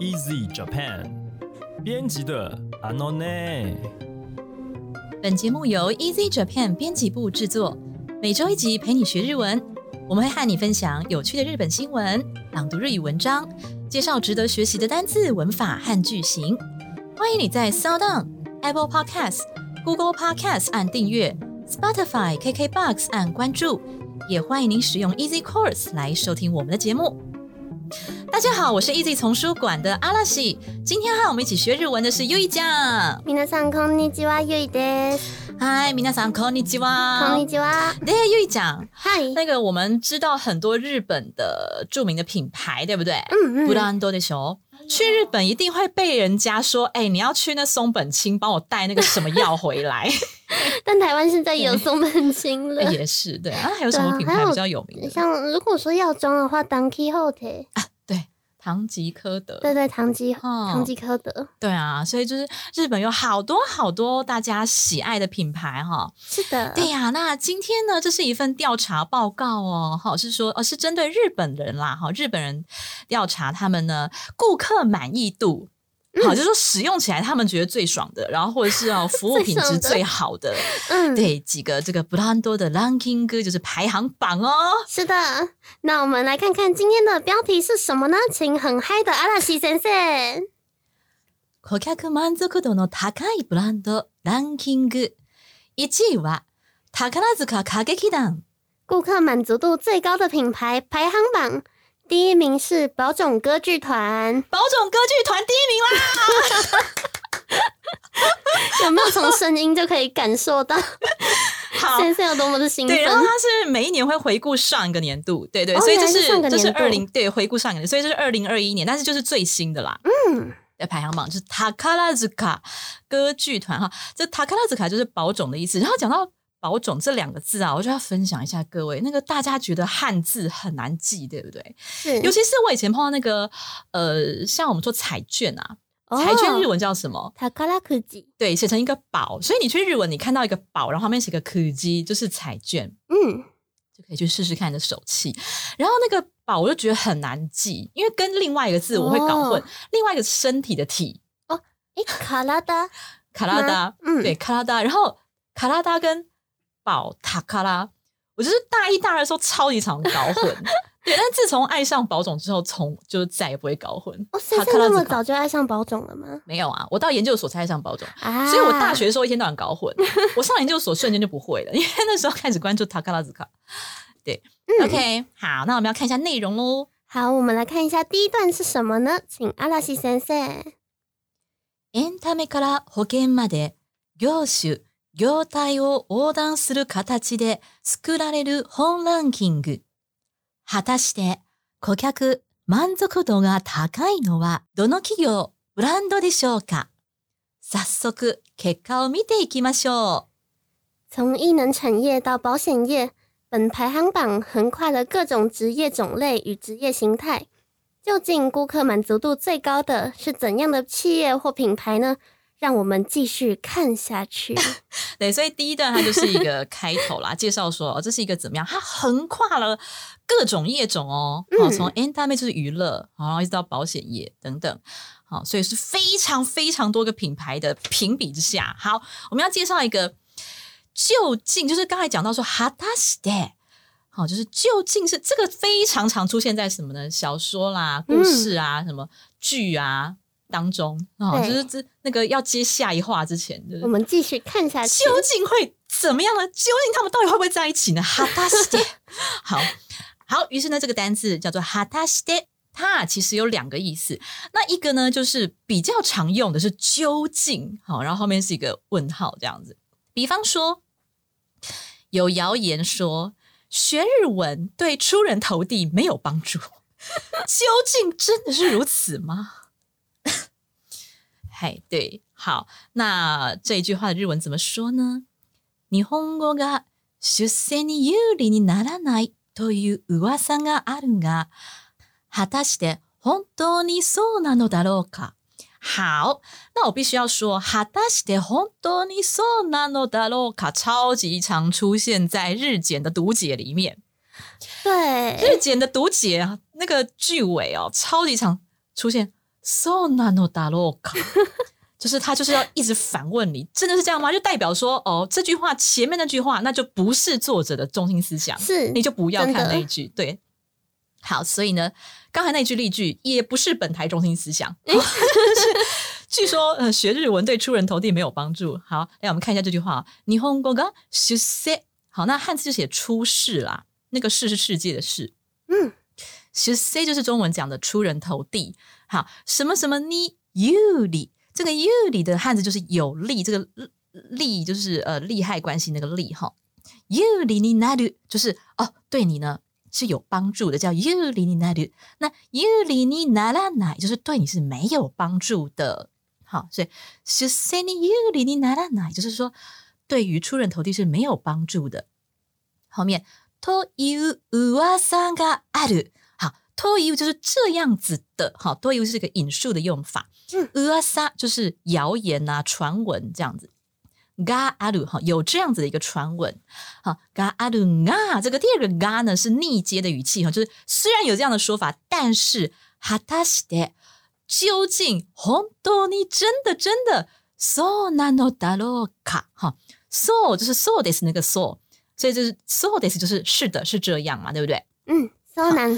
Easy Japan 编辑的 a n o n 本节目由 Easy Japan 编辑部制作，每周一集陪你学日文。我们会和你分享有趣的日本新闻、朗读日语文章，介绍值得学习的单字、文法和句型。欢迎你在 Sound On、Apple Podcasts、Google Podcasts 按订阅，Spotify、KKBox 按关注，也欢迎您使用 Easy Course 来收听我们的节目。大家好，我是 Easy 丛书馆的阿拉西。今天和我们一起学日文的是优一酱。皆さんこんにちは、ゆいです。嗨，皆さんこんにちは。こんにちは。对，优一酱，嗨。那个我们知道很多日本的著名的品牌，对不对？嗯不然多的球。去日本一定会被人家说，哎、你要去那松本清帮我带那个什么药回来。但台湾现在有松本清了。也是对啊，还有什么品牌比较有名的？像如果说药妆的话，Don Quixote，啊，对， 唐吉诃德。对对，唐吉哦唐吉诃德，对啊，所以就是日本有好多好多大家喜爱的品牌哈。是的。对呀、那今天呢，这是一份调查报告哦，哈，是说哦，是针对日本人啦，哈，日本人调查他们呢顾客满意度。好，就是说使用起来他们觉得最爽的，然后或者是哦服务品质最好的，嗯，对几个这个ブランド的 ranking 歌就是排行榜哦。是的。那我们来看看今天的标题是什么呢？请很嗨的阿拉西先生。顧客満足度の高いブランドランキング1位は宝塚歌劇団。顾客满足度最高的品牌排行榜， 第一名是宝冢歌剧团。宝冢歌剧团第一名啦！有没有从声音就可以感受到 好，先生有多么的兴奋？对，然后他是每一年会回顾上一个年度，对对，哦所以这是这是二零对回顾上一个年，所以这是二零二一年，但是就是最新的啦。嗯，的排行榜就是塔卡拉兹卡歌剧团哈，这塔卡拉兹卡就是宝冢的意思。然后讲到宝种这两个字啊，我就要分享一下各位，那个大家觉得汉字很难记，对不对？是。尤其是我以前碰到那个呃，像我们说彩券啊，哦。彩券日文叫什么？塔卡拉科技，对，写成一个宝，所以你去日文，你看到一个宝，然后旁边写个科技，就是彩券。嗯，就可以去试试看你的手气。然后那个宝我就觉得很难记，因为跟另外一个字我会搞混，哦。另外一个身体的体。哦诶，卡拉达，卡拉达，嗯。对卡拉达，然后卡拉达跟宝塔卡拉，我就是大一大二的时候超级常搞混。对，但自从爱上宝冢之后，从就再也不会搞混。哦，先塔生那么卡拉兹卡早就爱上宝冢了吗？没有啊，我到研究所才爱上宝冢。啊，所以我大学的时候一天到晚搞混，我上研究所瞬间就不会了，因为那时候开始关注塔卡拉兹卡。对、嗯 o k 好，那我们要看一下内容喽。好，我们来看一下第一段是什么呢？请阿拉西先生。エンタメから保険まで業種、 業態を横断する形で作られる本ランキング。果たして顧客満足度が高いのはどの企業、ブランドでしょうか？早速結果を見ていきましょう。从艺能产业到保险业，本排行榜横跨了各种职业种类与职业形态。究竟顾客满足度最高的是怎样的企业或品牌呢？让我们继续看下去。对，所以第一段它就是一个开头啦，介绍说、哦、这是一个怎么样，它横跨了各种业种哦，哦，嗯从 entertainment 就是娱乐，然后一直到保险业等等，好，所以是非常非常多个品牌的评比之下，好，我们要介绍一个究竟，就是刚才讲到说 h a t a s t e 好，就是究竟是这个非常常出现在什么呢？小说啦、故事啊、什么剧啊当中啊、哦，就是这那个要接下一话之前，就是我们继续看下去。究竟会怎么样呢？究竟他们到底会不会在一起呢？哈达西德，好好，于是呢，这个单字叫做哈达西德，它其实有两个意思。那一个呢，就是比较常用的是究竟，好，然后后面是一个问号这样子。比方说，有谣言说学日文对出人头地没有帮助，究竟真的是如此吗？嘿，对，好，那这一句话的日文怎么说呢？日本語が出世に有利にならないという噂があるが、果たして本当にそうなのだろうか？好，那我必须要说，果たして本当にそうなのだろうか？超级常出现在日检的读解里面。日对，检的读解啊，那个句尾哦，超级常出现。 So nano da loka，就是他就是要一直反问你，真的是这样吗？就代表说，哦，这句话前面那句话，那就不是作者的中心思想，是你就不要看那一句。对，好，所以呢，刚才那句例句也不是本台中心思想。据说，呃，学日文对出人头地没有帮助。好，来我们看一下这句话：日本語が出世。好，那汉字就写出世啦，那个世是世界的世。嗯，出世就是中文讲的出人头地。好，什么什么呢？有利，这个有利的汉字就是有利，这个利就是呃利害关系那个利哈。有利になる就是哦，对你呢是有帮助的，叫有利になる。那有利にならない就是对你是没有帮助的。好，所以出世に有利にならない就是说对于出人头地是没有帮助的。后面という噂がある。 好，という就是这样子的。好，という是一个引述的用法。嗯噂就是谣言啊、传闻这样子。がある哈，有这样子的一个传闻。好，があるが这个第二个が呢是逆接的语气哈，就是虽然有这样的说法，但是果たして究竟本当に真的真的そうなのだろうか哈，そう就是そうです那个そう，所以就是そうです就是是的是这样嘛，对不对？嗯，so 难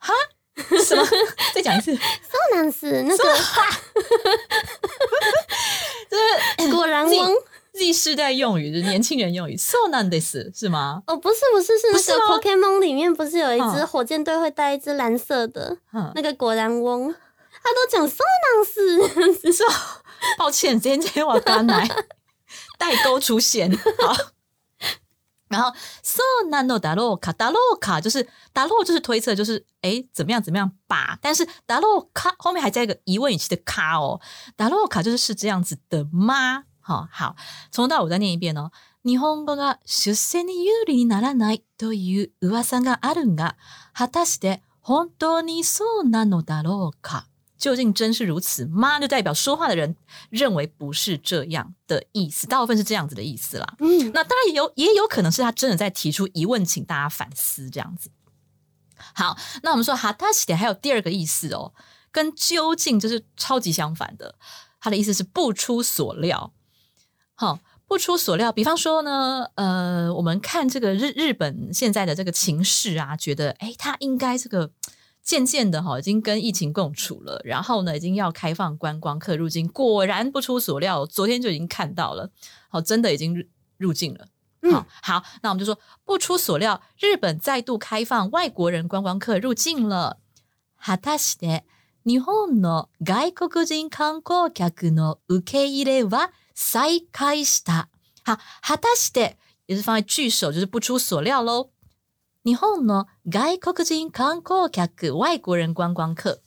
死什么？再讲一次，，so 难死，那个 就是果然翁。Z 世代用语，就是年轻人用语，so n a 是是吗？哦，不是不是，是那个 Pokemon 里面不是有一只嗯。火箭队会带一只蓝色的嗯，那个果然翁，他都讲 so 难死，是吧？抱歉，今天今天我刚来代沟出现，好。然后 so nano da lo ka da lo ka 就是 da lo 就是推测，就是诶怎么样怎么样吧，但是 da lo ka 后面还加一个疑问语气的 ka 哦，da lo ka 就是是这样子的吗？好好，从头到尾再念一遍哦。日本語が出世に有利にならないという噂があるが、果たして本当にそうなのだろうか？究竟真是如此吗？就代表说话的人认为不是这样的意思，大部分是这样子的意思啦。嗯，那当然也有，也有可能是他真的在提出疑问，请大家反思这样子。好，那我们说哈塔西点还有第二个意思哦，跟究竟就是超级相反的。他的意思是不出所料。好，不出所料。比方说呢，呃，我们看这个日日本现在的这个情势啊，觉得诶，他应该这个渐渐的哈，已经跟疫情共处了，然后呢，已经要开放观光客入境。果然不出所料，昨天就已经看到了，好，真的已经入入境了。嗯好好，那我们就说不出所料，日本再度开放外国人观光客入境了。果たして日本の外国人観光客の受け入れは再開した。好，果たして也是放在句首，就是不出所料喽。 日本の外国人観光客外国人观光客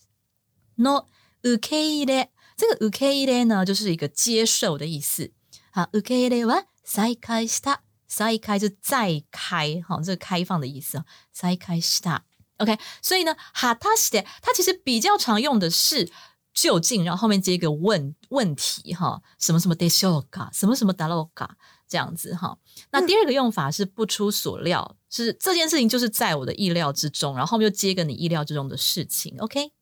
の受け入れ，这个受け入れ呢，就是一个接受的意思。好，受け入れは再開した。再開就再開，好，这个开放的意思啊。再開した。OK，所以呢，哈塔西的它其实比较常用的是就近，然后后面接一个问问题哈，什么什么 de s h o k a 什么什么 da lo ga 这样子哈。那第二个用法是不出所料， 是这件事情就是在我的意料之中，然后后面又接个你意料之中的事情。OK，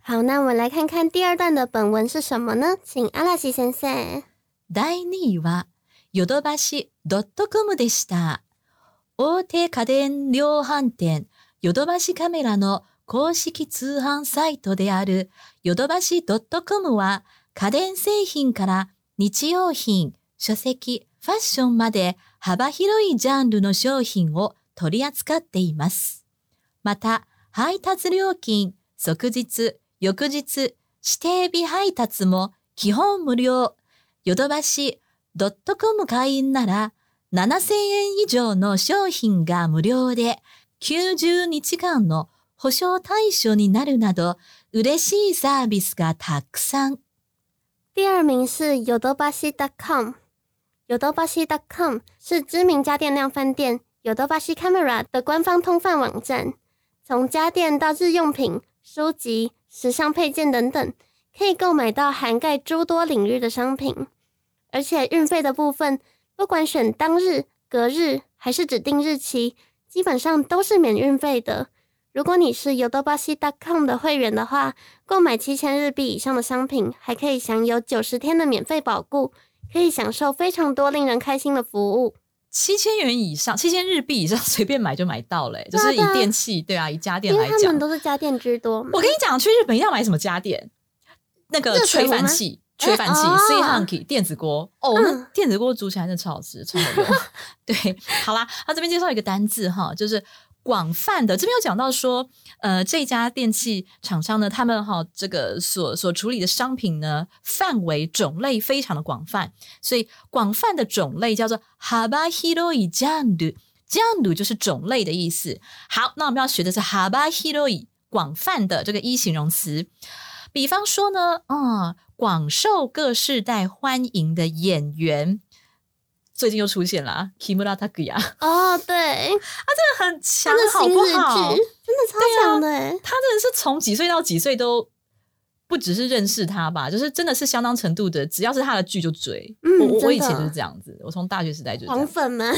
好，那我们来看看第二段的本文是什么呢？请阿拉西先生。第2位はヨドバシドットコムでした。大手家電量販店ヨドバシカメラの公式通販サイトであるヨドバシドットコムは家電製品から日用品、書籍、ファッションまで 幅広いジャンルの商品を取り扱っています。また、配達料金、即日、翌日、指定日配達も基本無料。ヨドバシドットコム会員なら7000円以上の商品が無料で90日間の保証対象になるなど嬉しいサービスがたくさん。第二名是 yodobashi.com。是知名家电量贩店 Yodobashi Camera 的官方通贩网站，从家电到日用品、书籍、时尚配件等等，可以购买到涵盖诸多领域的商品。而且运费的部分，不管选当日、隔日还是指定日期，基本上都是免运费的。如果你是 yodobashi.com 的会员的话，购买七千日币以上的商品，还可以享有九十天的免费保固，可以享受非常多令人开心的服务。七千元以上，七千日币以上，随便买就买到了、欸就是以电器，对啊，以家电因来讲为他们，都是家电居多。我跟你讲，去日本要买什么家电？那个吹饭器，吹饭器哎哦 c h a n 电子锅，哦，嗯那电子锅煮起来真的超好吃，超好用。对，好啦，那这边介绍一个单字哈，就是广泛的。这边有讲到说，呃，这家电器厂商呢，他们哈这个所所处理的商品呢，范围种类非常的广泛，所以广泛的种类叫做 haba hiroi janru。janru 就是种类的意思。好，那我们要学的是 haba hiroi 广泛的这个一形容词。比方说呢，啊、广受各世代欢迎的演员，最近又出现了啊 Kimura Takuya，哦，对，他真的，好新日不好？剧真的超强的哎。他真的是从几岁到几岁都不只是认识他吧，就是真的是相当程度的，只要是他的剧就追。嗯我我以前就是这样子，我从大学时代就是这黄。粉们，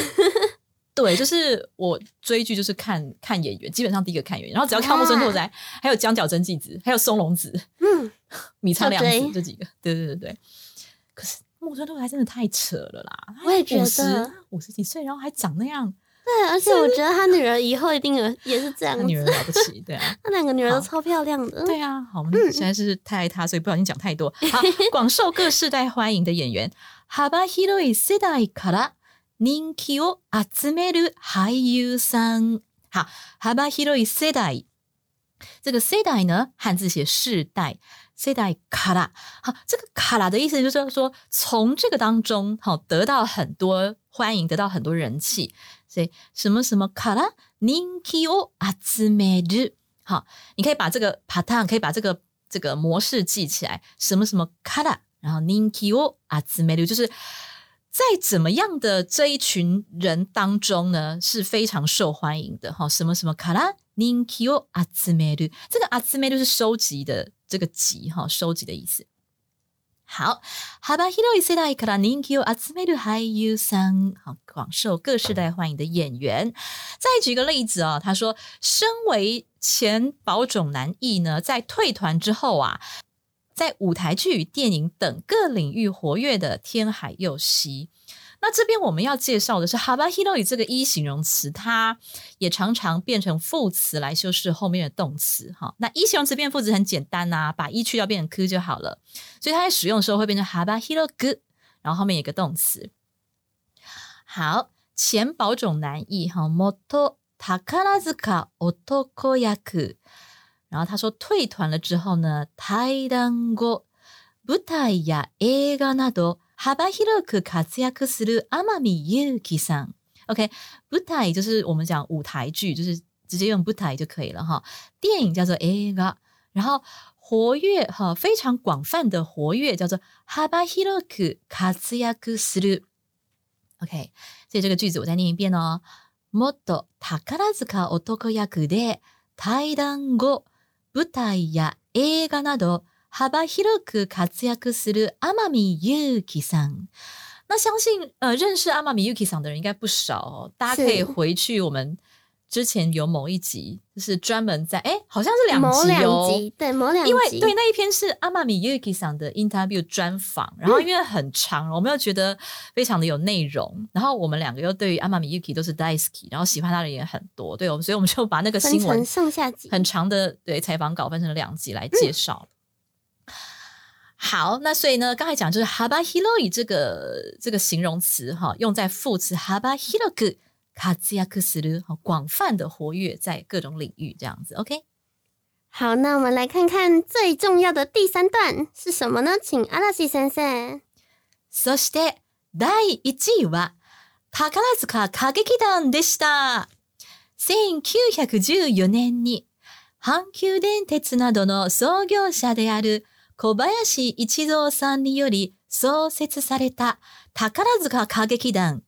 对，就是我追剧就是看看演员，基本上第一个看演员，然后只要看木村拓哉，还有江角真纪子，还有松隆子，嗯，米仓凉子这几个，对对对对。可是木村拓哉真的太扯了啦！我也觉得五十五十几岁，然后还长那样，对，而且我觉得他女儿以后一定有也是这样子，他女儿了不起，对啊，他两个女儿都好超漂亮的。对啊。好，我嗯们实在是太爱他，所以不小心讲太多。好，广受各世代欢迎的演员，幅広い世代から人気を集める俳優さん。好，幅広い世代，这个世代呢，汉字写世代。 世代卡拉，好，这个卡拉的意思就是说，从这个当中，好得到很多欢迎，得到很多人气，所以什么什么卡拉人気を集める，好，你可以把这个 pattern，可以把这个这个模式记起来，什么什么卡拉，然后人気を集める，就是在怎么样的这一群人当中呢，是非常受欢迎的哈。什么什么卡拉 人気を集める，这个集める是收集的这个集哈，收集的意思。好，幅広い世代から人気を集める俳優さん，好，广受各世代欢迎的演员。再举个例子哦，他说，身为前宝冢男艺呢，在退团之后啊，在舞台剧、电影等各领域活跃的天海佑希。 那这边我们要介绍的是 haba hiroi 这个一形容词，它也常常变成副词来修饰后面的动词。哈，那一形容词变副词很简单呐、把一去掉变成 ku 就好了。所以它在使用的时候会变成 haba hirogu，然后后面有一个动词。好，前宝冢男艺哈 moto takarazuka otoko yaku，然后他说退团了之后呢，対談後舞台や映画など 幅広く活躍する天海祐希さん。OK，舞台就是我们讲舞台剧，就是直接用舞台就可以了哈。电影叫做映画，然后活跃哈非常广泛的活跃叫做幅広く活躍する。OK，所以这个句子我再念一遍哦。もっと宝塚男役で対談後舞台や映画など 幅広く活躍する天海祐希さん。那相信呃认识阿玛米 Yuki 桑的人应该不少哦，大家可以是回去我们之前有某一集，就是专门在哎好像是两某两集哦，集，对，某两集，因为对那一篇是阿玛米 Yuki 桑的 interview 专访，然后因为很长，我们又觉得非常的有内容，然后我们两个又对于阿玛米 Yuki 都是 daisuki，然后喜欢他的人也很多，对，我们所以我们就把那个分新闻成上下集。很长的对采访稿分成了两集来介绍。 好，那所以呢，刚才讲就是 haba hiroi 这个这个形容词哈，用在副词 haba hiroku活躍する，哈，广泛的活跃在各种领域这样子。OK，好，那我们来看看最重要的第三段是什么呢？请阿拉西先生。そして第1位は宝塚歌劇団でした。1914年に阪急電鉄などの創業者である 小林一三さんにより創設された宝塚歌劇団。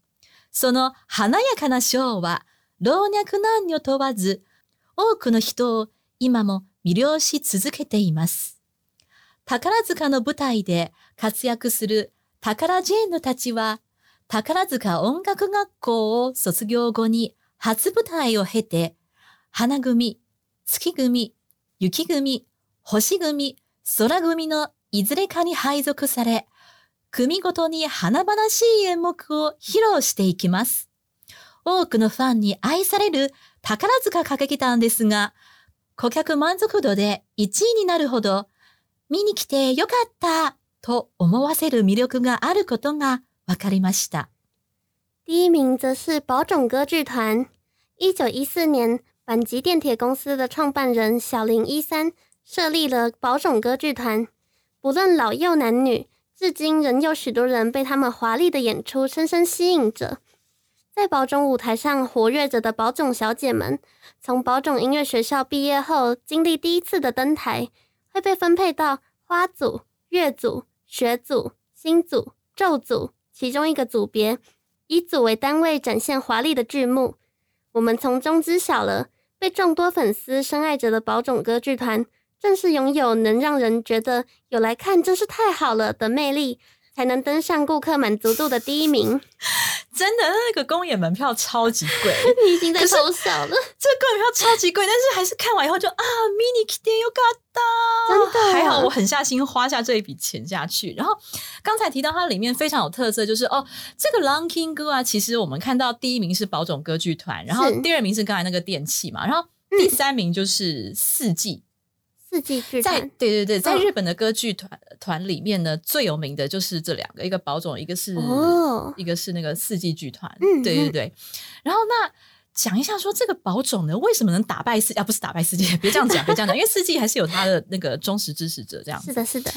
その華やかなショーは老若男女問わず多くの人を今も魅了し続けています。宝塚の舞台で活躍する宝ジェーヌたちは、宝塚音楽学校を卒業後に初舞台を経て、花組、月組、雪組、星組、空組のいずれかに配属され、組ごとに華々しい演目を披露していきます。多くのファンに愛される宝塚歌劇団ですが、顧客満足度で1位になるほど、見に来てよかったと思わせる魅力があることが分かりました。第一名则是宝冢歌剧团。一九一四年，阪急电铁公司的创办人小林一三设立了宝冢歌剧团。不论老幼男女，至今仍有许多人被他们华丽的演出深深吸引着。在宝冢舞台上活跃着的宝冢小姐们，从宝冢音乐学校毕业后，经历第一次的登台，会被分配到花组、乐组、学组、星组、咒组其中一个组别。以组为单位展现华丽的剧目，我们从中知晓了被众多粉丝深爱着的宝冢歌剧团，正是拥有能让人觉得有来看真是太好了的魅力，才能登上顾客满足度的第一名。真的，那个公演门票超级贵，你已经在偷笑了，这个公演票超级贵，但是还是看完以后就啊，mini k i 又嘎达，真的还好我狠下心花下这一笔钱下去。然后刚才提到它里面非常有特色，就是哦，这个 Long King 歌啊，其实我们看到第一名是宝冢歌剧团，然后第二名是刚才那个电器嘛，然后第三名就是四季。四季剧在团对对对，在嗯日本的歌剧团团里面呢，最有名的就是这两个，一个宝冢，一个是、哦一个是那个四季剧团。嗯嗯对对对。然后那讲一下说这个宝冢呢，为什么能打败四啊？不是打败四季，别这样讲，别这样讲，因为四季还是有他的那个忠实支持者这样子。是的，是的，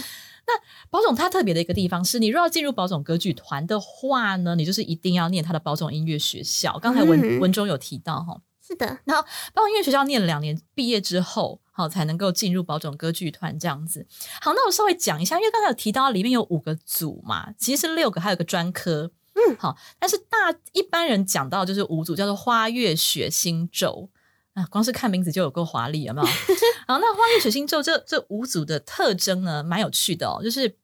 那宝冢它特别的一个地方是，你若要进入宝冢歌剧团的话呢，你就是一定要念他的宝冢音乐学校。刚才文、嗯文中有提到哈，是的，然后包括音乐学校念了两年，毕业之后，好才能够进入宝冢歌剧团这样子。好，那我稍微讲一下，因为刚才有提到里面有五个组嘛，其实是六个，还有个专科。嗯好，但是大一般人讲到就是五组，叫做花月雪星咒啊，光是看名字就有够华丽，有没有？好，那花月雪星咒这这五组的特征呢，蛮有趣的哦，就是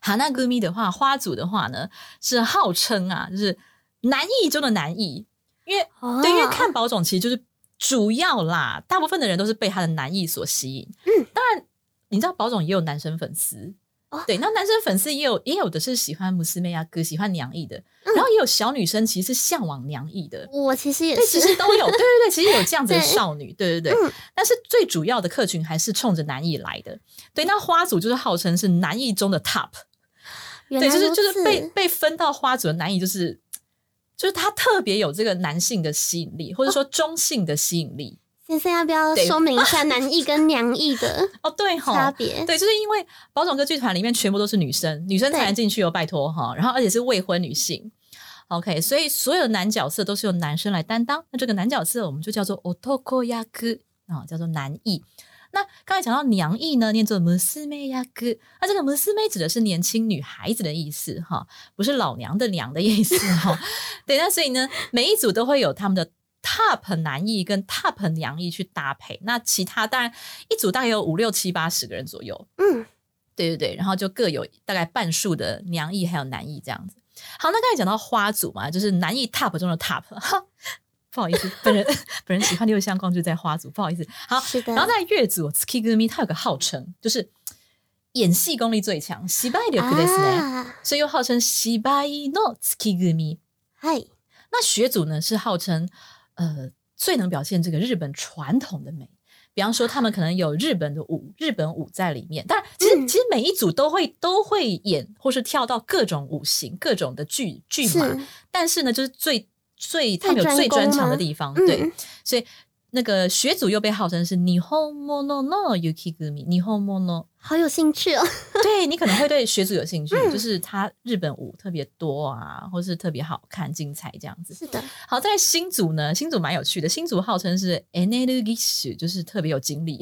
哈那歌迷的话，花组的话呢是号称啊，就是南艺中的南艺，因为哦。对，因为看宝冢其实就是主要啦，大部分的人都是被他的男艺所吸引。嗯，当然你知道宝冢也有男生粉丝。哦。对，那男生粉丝也有，也有的是喜欢穆斯妹啊哥，喜欢娘艺的，嗯。然后也有小女生其实是向往娘艺的，我其实也对，是，其实都有，对对对，其实有这样子的 少女，对对对。嗯。但是最主要的客群还是冲着男艺来的。对，那花组就是号称是男艺中的 top，对，就是就是被被分到花组的男艺，就是就是他特别有这个男性的吸引力，或者说中性的吸引力。先生要不要对说明一下 男艺跟娘艺的哦，对哈，差别？对，就是因为宝冢歌剧团里面全部都是女生，女生才能进去哦，拜托哈。然后而且是未婚女性，OK，所以所有的男角色都是由男生来担当。那这个男角色我们就叫做 otoko yaku 啊，叫做男艺。那刚才讲到娘意呢，念作 musume yaku，那这个 musume 指的是年轻女孩子的意思哈，不是老娘的娘的意思哈。对，那所以呢，每一组都会有他们的 top 男艺跟 top 娘艺去搭配。那其他当然一组大概有五六七八十个人左右，嗯，对对对，然后就各有大概半数的娘艺还有男艺这样子。好，那刚才讲到花组嘛，就是男艺 top 中的 top，哈，不好意思，本人本人喜欢六相光就在花组，不好意思。好，是的，然后在乐组 Tsukigumi，它有个号称就是演戏功力最强，西拜力ですね，啊，所以又号称西拜の Tsukigumi。嗨，那学组呢是号称呃最能表现这个日本传统的美，比方说他们可能有日本的舞，日本舞在里面。当然，其实、嗯其实每一组都会都会演或是跳到各种舞型、各种的剧剧码，是，但是呢，就是最 最他们有最专长的地方，嗯对，所以。那个学组又被号称是日本物の雪組，日本物。好有兴趣哦。对你可能会对学组有兴趣，嗯就是他日本舞特别多啊，或是特别好看、精彩这样子。是的，好，在新组呢，新组蛮有趣的，新组号称是 energy，就是特别有精力，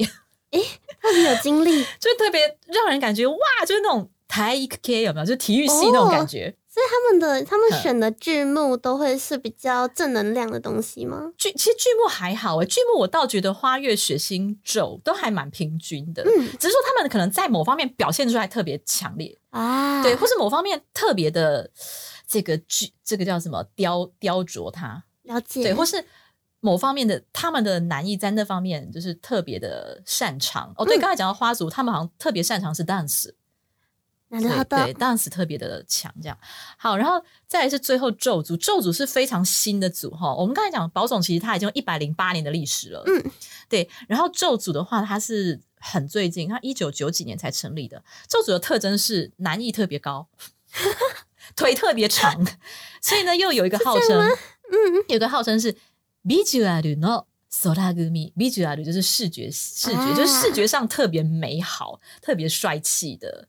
诶特别有精力，就特别让人感觉哇，就是那种台一 K 有没有？就是体育系那种感觉。所以他们的他们嗯选的剧目都会是比较正能量的东西吗？剧其实剧目还好诶，剧目我倒觉得花月血腥咒都还蛮平均的，嗯。只是说他们可能在某方面表现出来特别强烈，啊，对，或是某方面特别的这个剧，这个叫什么雕雕琢它，了解，对，或是某方面的他们的男艺在那方面就是特别的擅长。哦，对，嗯。刚才讲到花族，他们好像特别擅长是 dance。なるほ对对ど。 ，dance 特别的强，这样好，然后再来是最后咒组，咒组是非常新的组哈。我们刚才讲宝冢，其实它已经有一百零八年的历史了，嗯，对。然后咒组的话，它是很最近，它一九九几年才成立的。咒组的特征是男艺特别高，腿特别长，所以呢，又有一个号称，嗯，有一个号称是 visual no。ソラグミ，visual 就是视觉，视觉、啊就是视觉上特别美好、特别帅气的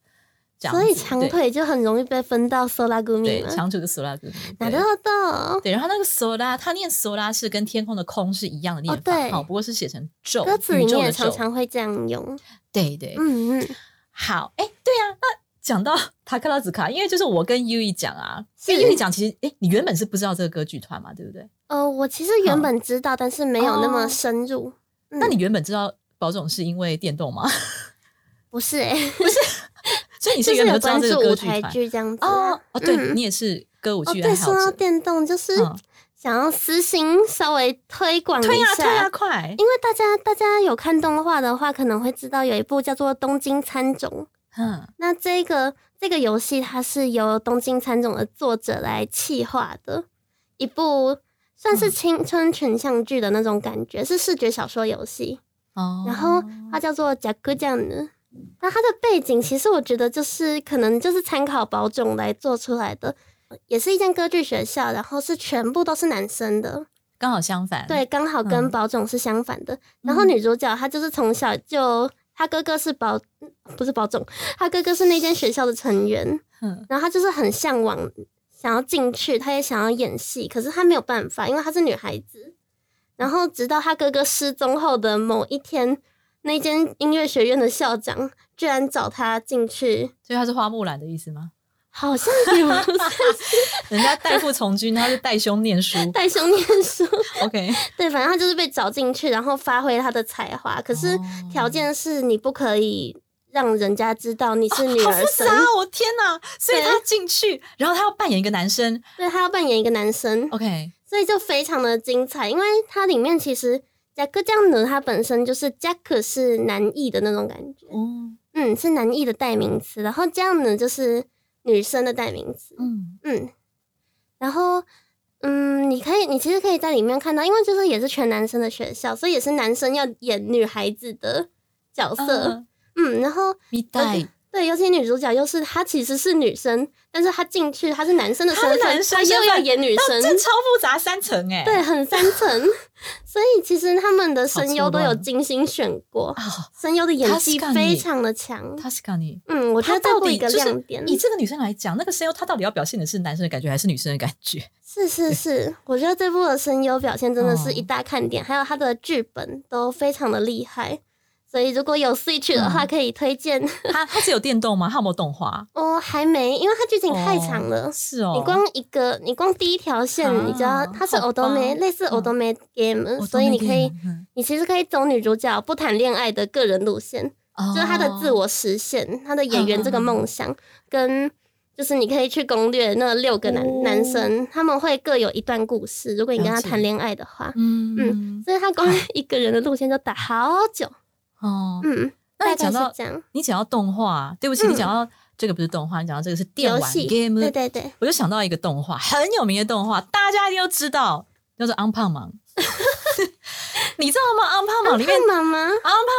这样子。所以长对腿就很容易被分到索拉古米对，吗？长途的索拉格米。な对るほど。对，然后那个索拉，他念索拉是跟天空的空是一样的念法，哦对好，不过是写成咒，歌词里面也宇宙的咒常常会这样用。对对，嗯嗯，好，哎，对呀、那讲到塔克拉兹卡，因为就是我跟 U E 讲啊，是因为 U E 讲，其实哎，你原本是不知道这个歌剧团嘛，对不对？呃，我其实原本知道，但是没有那么哦深入。嗯那你原本知道宝冢是因为电动吗？不是哎， 所以你就是原本知道这关注舞台剧团这样子啊。哦哦，对、嗯你也是歌舞哦，对，剧爱好说到，电动，就是嗯想要私心稍微推广一推啊推啊下，快，因为大家大家有看动画的话，可能会知道有一部叫做《东京喰种》。嗯那这个这个游戏它是由东京喰种的作者来企划的一部，算是嗯青春群像剧的那种感觉，是视觉小说游戏。哦，然后它叫做《甲壳酱》的。那它的背景其实我觉得就是可能就是参考宝冢来做出来的，也是一间歌剧学校，然后是全部都是男生的，刚好相反，对，刚好跟嗯宝冢是相反的。然后女主角她就是从小就，她哥哥是宝，不是宝总，她哥哥是那间学校的成员，嗯然后她就是很向往，想要进去，她也想要演戏，可是她没有办法，因为她是女孩子。然后直到她哥哥失踪后的某一天，那间音乐学院的校长居然找他进去，所以他是花木兰的意思吗？好像也不是 人家代父从军，他是代兄念书。代兄念书，OK，对，反正他就是被找进去，然后发挥他的才华，可是哦条件是你不可以让人家知道你是女好儿身，复杂哦！我天哪！所以他进去，然后他要扮演一个男生。对他要扮演一个男生，OK，所以就非常的精彩，因为它里面其实贾克这样呢，它本身就是贾克是男艺的那种感觉，嗯，嗯，是男艺的代名词，然后这样呢就是女生的代名词，嗯，嗯，然后嗯，你可以，你其实可以在里面看到，因为就是也是全男生的学校，所以也是男生要演女孩子的角色，嗯嗯，然后蜜袋，对，尤其女主角又是她其实是女生，但是她进去她是男生的身份，男生她又要演女生，这超复杂三层哎。对，很三层，所以其实他们的声优都有精心选过，啊，声优的演技非常的强。他是看你。嗯，我觉得这部一个亮点。以这个女生来讲，那个声优她到底要表现的是男生的感觉还是女生的感觉？是是是，我觉得这部的声优表现真的是一哦大看点，还有他的剧本都非常的厉害。所以如果有 Switch 的话，嗯可以推荐。它它是有电动吗？它有没有动画？哦，还没，因为它剧情太长了。哦是哦，你光一个，你光第一条线，你知道啊它是好 o d o m 吧 e 类似 o d o m e game，、我所以你可以，嗯你其实可以走女主角不谈恋爱的个人路线。就是她的自哦我实现，她的演员这个梦想，跟就是你可以去攻略那六个男、哦男生，他们会各有一段故事。如果你跟他谈恋爱的话，嗯嗯所以他光一个人的路线就打好久。哦，嗯，那你讲到。你讲到动画，对不起，嗯你讲到这个不是动画，你讲到这个是电玩，game，对对对，我就想到一个动画，很有名的动画，大家一定都知道，叫做《安胖忙》。你知道吗？《安胖忙》里面，《安胖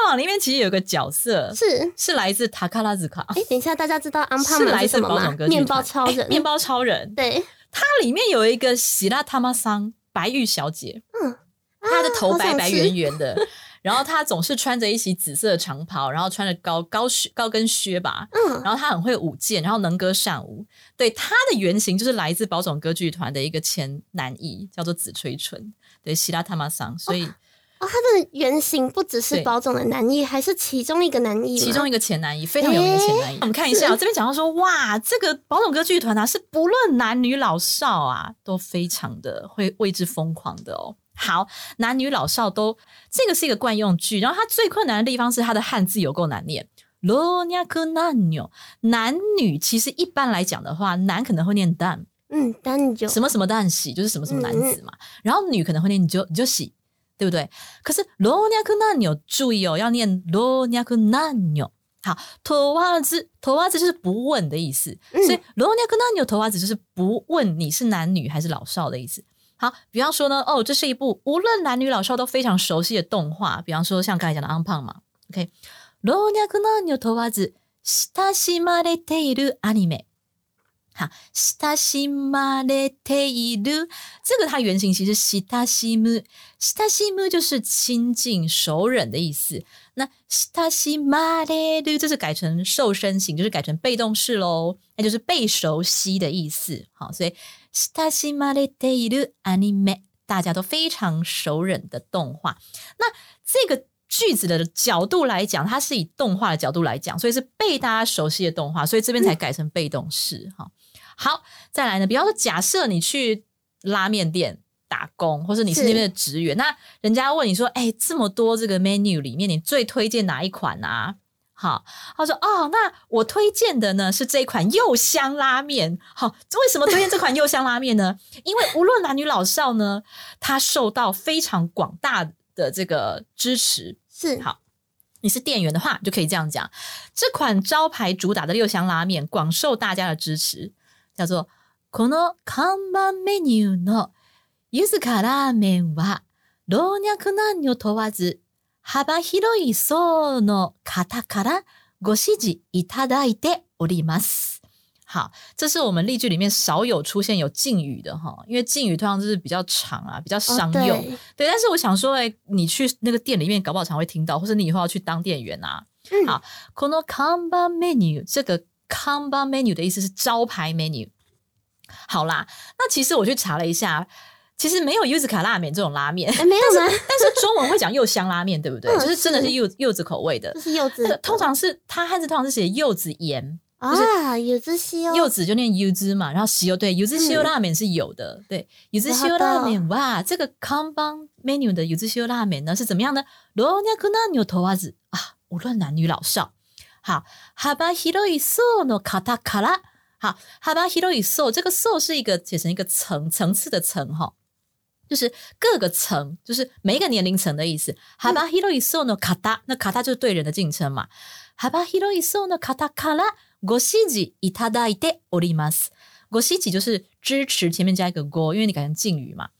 忙》里面其实有个角色是。是来自塔卡拉兹卡，哎，等一下，大家知道安胖是玛来自宝是什么吗冢歌？剧面包超人，哎面包超人。对，它里面有一个喜拉他妈桑白玉小姐，嗯，她的头白白圆圆的，然后他总是穿着一袭紫色的长袍，然后穿着高高靴高跟靴吧，嗯，然后他很会舞剑，然后能歌善舞。对，他的原型就是来自宝冢歌剧团的一个前男艺，叫做紫吹纯，对，希拉他妈桑，所以哦，他的原型不只是对宝冢的男艺，还是其中一个男艺吗，其中一个前男艺非常有名的前男艺。我们看一下、是 这边讲到说，哇，这个宝冢歌剧团啊，是不论男女老少啊，都非常的会为之疯狂的哦。好，男女老少都，这个是一个惯用句。然后它最困难的地方是它的汉字有够难念。罗尼亚克男女，男女其实一般来讲的话，男可能会念蛋，嗯，单九什么什么蛋喜，就是什么什么男子嘛。然后女可能会念你就你就喜，对不对？可是罗尼克那纽，注意哦，要念罗尼克那纽。好，托瓦子，托瓦子就是不问的意思，嗯所以罗尼克那纽托瓦子就是不问你是男女还是老少的意思。好，比方说呢，哦，这是一部无论男女老少都非常熟悉的动画，比方说像刚才讲的《安胖》嘛，OK，老若男女問わず親しまれているアニメ。好，親しまれている这个它原型其实是親しむ，親しむ就是亲近、熟忍的意思。那親しまれる这是改成受身型，就是改成被动式喽，那就是被熟悉的意思。好，所以 親しまれているアニメ，大家都非常熟忍的动画。那这个句子的角度来讲，它是以动画的角度来讲，所以是被大家熟悉的动画，所以这边才改成被动式哈。好，再来呢，比方说，假设你去拉面店打工，或是你是是那边的职员，那人家问你说：“哎、这么多这个 menu 里面，你最推荐哪一款啊？” 好，他说：“哦，那我推荐的呢是这一款柚香拉面。好，为什么推荐这款柚香拉面呢？因为无论男女老少呢，它受到非常广大的这个支持。是好你是店员的话，就可以这样讲：这款招牌主打的六香拉面广受大家的支持，叫做“この看板メニューの柚子卡拉面は老若男女問わず 幅広い層の方からご支持いただいております。”好，这是我们例句里面少有出现有敬语的哈，因为敬语通常就是比较长啊，比较哦商用。对对，但是我想说，哎，你去那个店里面，搞不好常会听到，或者你以后要去当店员啊。嗯好，この看板 menu 这个看板 menu 的意思是招牌 menu。好啦，那其实我去查了一下， 其实没有柚子卡拉面这种拉面，哎，没有吗？但是中文会讲柚香拉面，对不对？嗯就是真的是是柚柚子口味的这。是柚子那个通常是它汉字通常是写柚子盐，啊，柚子西哦，柚子就念柚子嘛，然后西柚对柚子西柚嗯拉面是有的，对柚子西柚拉面哇，这个康邦 menu 的柚子西柚拉面呢是怎么样呢？老若男女問わず啊，无论男女老少，好，幅広い層の方から，好，幅広い層这个層是一个写成一个层层次的层哈。 就是各个层，就是每一个年龄层的意思。幅広い層の方，那方就是对人的敬称嘛。幅広い層の方からご支持いただいております。ご支持就是支持，前面加一个ご，因为你改成敬语嘛。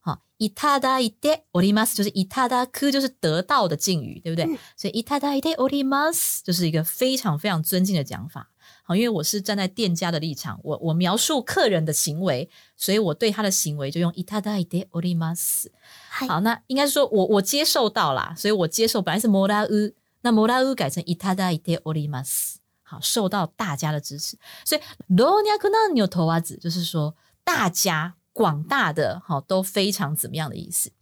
好，いただいております就是いただく就是得到的敬语，对不对？嗯所以いただいております就是一个非常非常尊敬的讲法。 好，因为我是站在店家的立场，我我描述客人的行为，所以我对他的行为就用いただいております。嗨好，那应该是说我我接受到啦，所以我接受本来是もらう，那もらう改成いただいております。好，受到大家的支持，所以老若男女問わず就是说大家广大的好都非常怎么样的意思。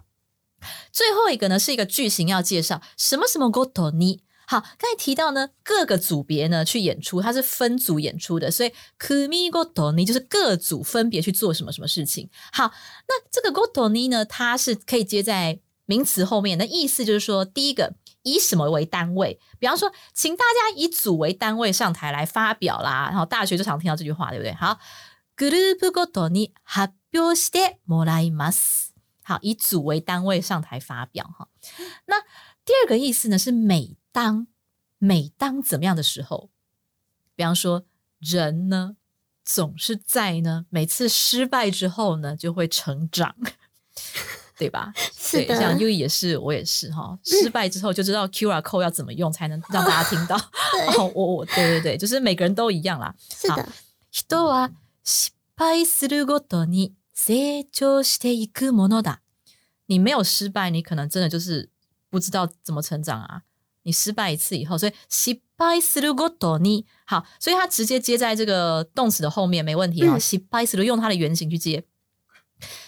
最后一个呢是一个句型要介绍什么什么ごとに。 好，刚才提到呢，各个组别呢去演出，它是分组演出的，所以 kumi go to ni 就是各组分别去做什么什么事情。好，那这个 go to ni 呢，它是可以接在名词后面，那意思就是说，第一个以什么为单位，比方说，请大家以组为单位上台来发表啦，然后大学就常听到这句话，对不对？好，グループごとに発表してもらいます。好，以组为单位上台发表哈。那第二个意思呢是每 当每当怎么样的时候，比方说人呢总是在呢每次失败之后呢就会成长，对吧？是对，像的， U 也是，我也是哈。失败之后就知道 QR code 要怎么用才能让大家听到。对，哦，我我对对对，就是每个人都一样啦。是的，人は失敗するごとに成長していくものだ。你没有失败，你可能真的就是不知道怎么成长啊。 你失败一次以后，所以失敗するごとに好，所以它直接接在这个动词的后面没问题啊、哦。嗯失敗する用它的原形去接。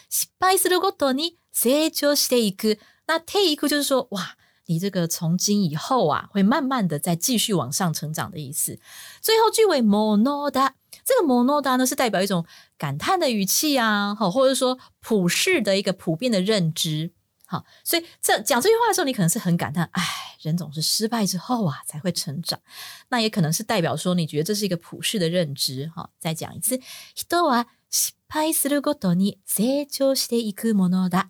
失敗するごとに成長していく。那ていく就是说，哇，你这个从今以后啊，会慢慢的再继续往上成长的意思。最后句尾ものだ，这个ものだ呢是代表一种感叹的语气啊，好，或者说普世的一个普遍的认知。 好，所以这讲这句话的时候，你可能是很感叹，哎，人总是失败之后啊才会成长。那也可能是代表说，你觉得这是一个普世的认知。好，再讲一次，人は失敗するごとに成長していくものだ。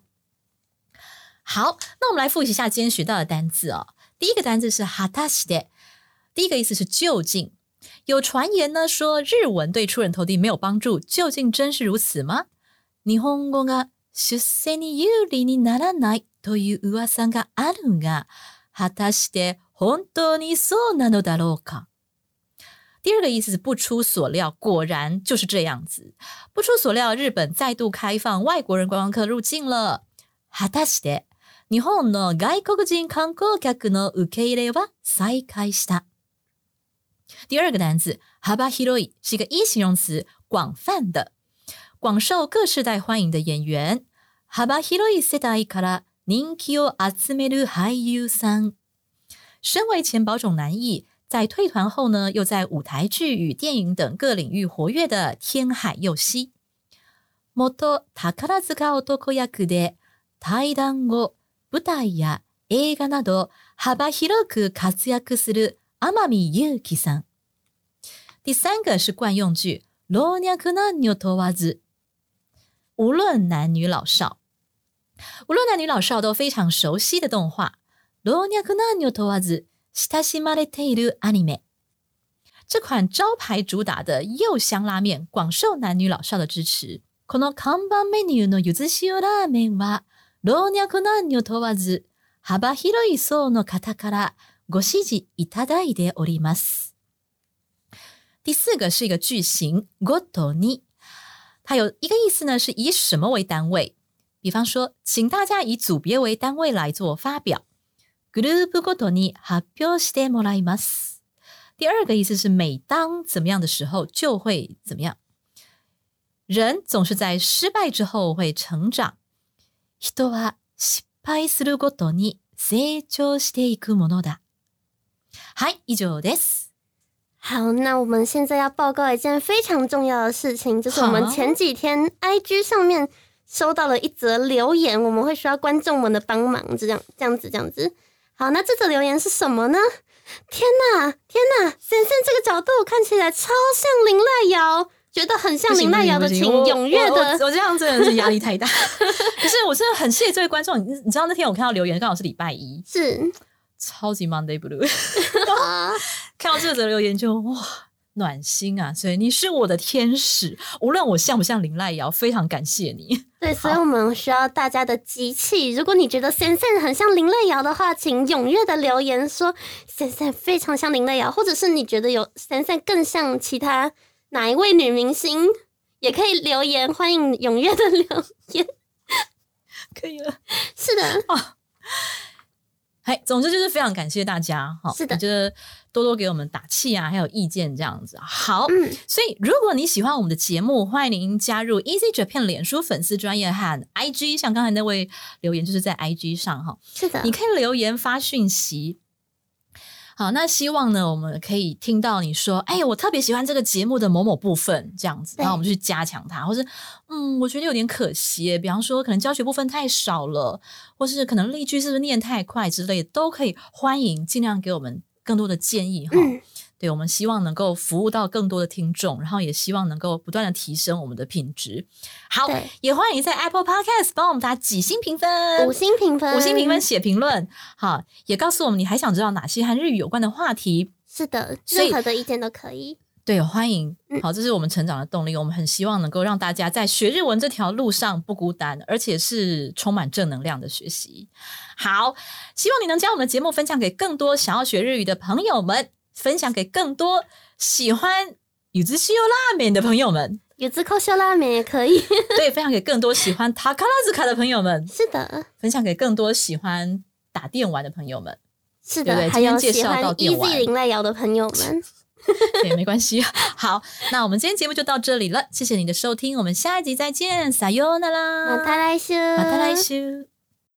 好，那我们来复习一下今天学到的单字哦。第一个单字是哈塔西的，第一个意思是就近。有传言呢说日文对出人头地没有帮助，究竟真是如此吗？日本語が 出世に有利にならないという噂があるが、果たして本当にそうなのだろうか？第二个意思是不出所料，果然就是这样子。不出所料，日本再度开放外国人观光客入境了。果たして日本の外国人観光客の受け入れは再開した？第二个单词幅広い是一个一形容词，广泛的，广受各世代欢迎的演员。幅広い世代から人気を集める俳優さん。身为前保种男艺，在退团后呢，又在舞台剧与电影等各领域活跃的天海佑希。元宝塚男役で対談後、舞台や映画など幅広く活躍する天海祐希さん。第三个是惯用句，老若男女問わず， 无论男女老少，无论男女老少都非常熟悉的动画。老若男女問わず、親しまれているアニメ。这款招牌主打的柚香拉面广受男女老少的支持。この看板メニューのゆず塩ラーメンは老若男女問わず幅広い層の方からご支持いただいております。第四个是一个句型 g o t に， 它有一个意思呢，是以什么为单位？比方说，请大家以组别为单位来做发表。グループごとに発表してもらいます。第二个意思是每当怎么样的时候就会怎么样。人总是在失败之后会成长。人は失敗するごとに成長していくものだ。はい、以上です。 好，那我们现在要报告一件非常重要的事情，就是我们前几天 IG 上面收到了一则留言，我们会需要观众们的帮忙，这样这样子这样子。好，那这则留言是什么呢？天呐，天呐，先生这个角度看起来超像林濑瑶，觉得很像林濑瑶的，请踊跃的。我这样真的是压力太大，可是我真的很谢谢这位观众。你你知道那天我看到留言刚好是礼拜一，是。超级 Monday Blue，看到这则留言就哇暖心啊！所以你是我的天使，无论我像不像林濑瑶，非常感谢你。对，所以我们需要大家的集气。如果你觉得 Sen Sen 很像林濑瑶的话，请踊跃的留言说 Sen Sen 非常像林濑瑶，或者是你觉得有 Sen Sen 更像其他哪一位女明星，也可以留言，欢迎踊跃的留言。可以了，是的啊。哎，总之就是非常感谢大家哈，是的，觉得多多给我们打气啊，还有意见这样子。好，嗯，所以如果你喜欢我们的节目，欢迎您加入 Easy Japan 脸书粉丝专业和 IG，像刚才那位留言就是在 IG 上哈，是的，你可以留言发讯息。好，那希望呢，我们可以听到你说，哎，我特别喜欢这个节目的某某部分，这样子，然后我们去加强它，或是，嗯，我觉得有点可惜，比方说可能教学部分太少了，或是可能例句是不是念太快之类，都可以欢迎尽量给我们更多的建议哈。对，我们希望能够服务到更多的听众，然后也希望能够不断的提升我们的品质。好，也欢迎在 Apple Podcast 帮我们打几星评分，五星评分，五星评分写评论。好，也告诉我们你还想知道哪些和日语有关的话题。是的，任何的意见都可以。对，欢迎。好，这是我们成长的动力。我们很希望能够让大家在学日文这条路上不孤单，而且是充满正能量的学习。好，希望你能将我们的节目分享给更多想要学日语的朋友们。分享给更多喜欢柚子西柚拉面的朋友们，柚子口秀拉面也可以。对，分享给更多喜欢塔卡拉兹卡的朋友们。是的，分享给更多喜欢打电玩的朋友们。是的，还有喜欢 Easy 林奈瑶的朋友们。也没关系。好，那我们今天节目就到这里了，谢谢你的收听，我们下一集再见，撒哟那啦，马达来修，马达来修。